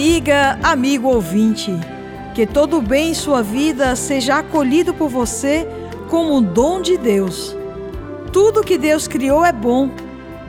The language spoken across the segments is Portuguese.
Amiga, amigo ouvinte, que todo bem em sua vida seja acolhido por você como um dom de Deus. Tudo que Deus criou é bom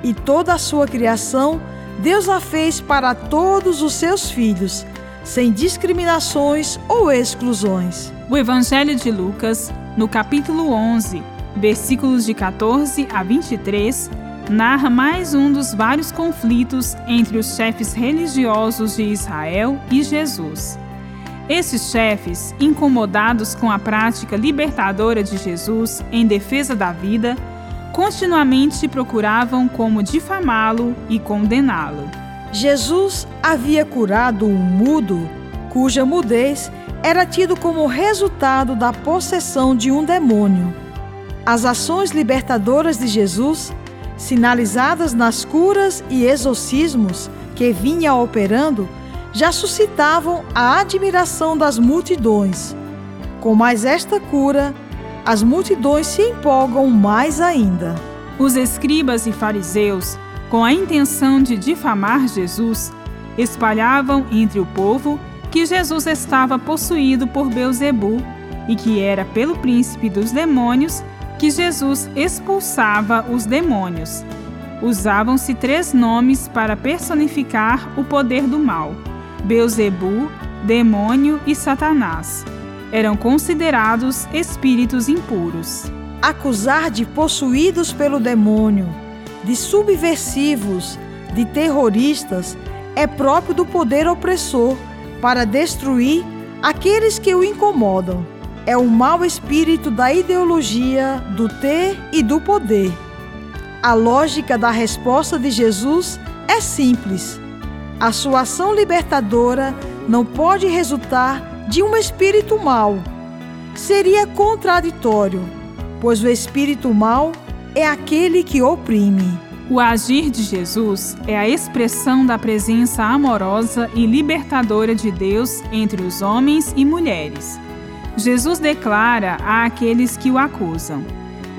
e toda a sua criação Deus a fez para todos os seus filhos, sem discriminações ou exclusões. O Evangelho de Lucas, no capítulo 11, versículos de 14 a 23, narra mais um dos vários conflitos entre os chefes religiosos de Israel e Jesus. Esses chefes, incomodados com a prática libertadora de Jesus em defesa da vida, continuamente procuravam como difamá-lo e condená-lo. Jesus havia curado um mudo, cuja mudez era tido como resultado da possessão de um demônio. As ações libertadoras de Jesus, sinalizadas nas curas e exorcismos que vinha operando, já suscitavam a admiração das multidões. Com mais esta cura, as multidões se empolgam mais ainda. Os escribas e fariseus, com a intenção de difamar Jesus, espalhavam entre o povo que Jesus estava possuído por Beuzebu e que era pelo príncipe dos demônios que Jesus expulsava os demônios. Usavam-se três nomes para personificar o poder do mal: Beuzebu, demônio e Satanás eram considerados espíritos impuros. Acusar de possuídos pelo demônio, de subversivos, de terroristas, é próprio do poder opressor para destruir aqueles que o incomodam. É o mau espírito da ideologia, do ter e do poder. A lógica da resposta de Jesus é simples. A sua ação libertadora não pode resultar de um espírito mau. Seria contraditório, pois o espírito mau é aquele que oprime. O agir de Jesus é a expressão da presença amorosa e libertadora de Deus entre os homens e mulheres. Jesus declara a aqueles que o acusam: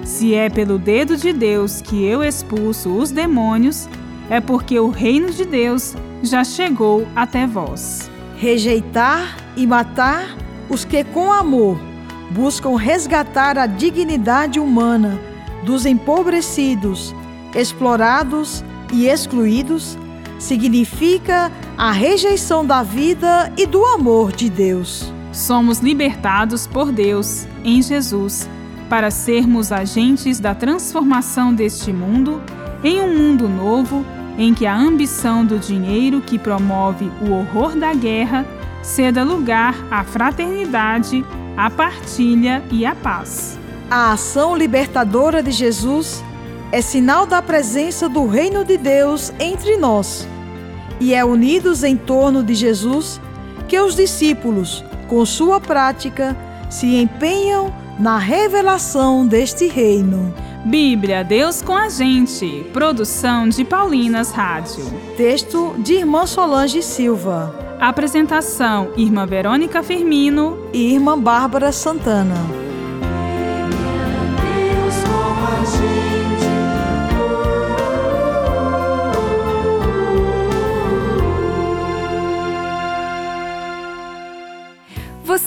Se é pelo dedo de Deus que eu expulso os demônios, é porque o reino de Deus já chegou até vós. Rejeitar e matar os que, com amor, buscam resgatar a dignidade humana dos empobrecidos, explorados e excluídos, significa a rejeição da vida e do amor de Deus. Somos libertados por Deus em Jesus para sermos agentes da transformação deste mundo em um mundo novo em que a ambição do dinheiro que promove o horror da guerra ceda lugar à fraternidade, à partilha e à paz. A ação libertadora de Jesus é sinal da presença do reino de Deus entre nós. E é unidos em torno de Jesus que os discípulos, com sua prática, se empenham na revelação deste reino. Bíblia, Deus com a gente. Produção de Paulinas Rádio. Texto de Irmã Solange Silva. Apresentação: Irmã Verônica Firmino e Irmã Bárbara Santana.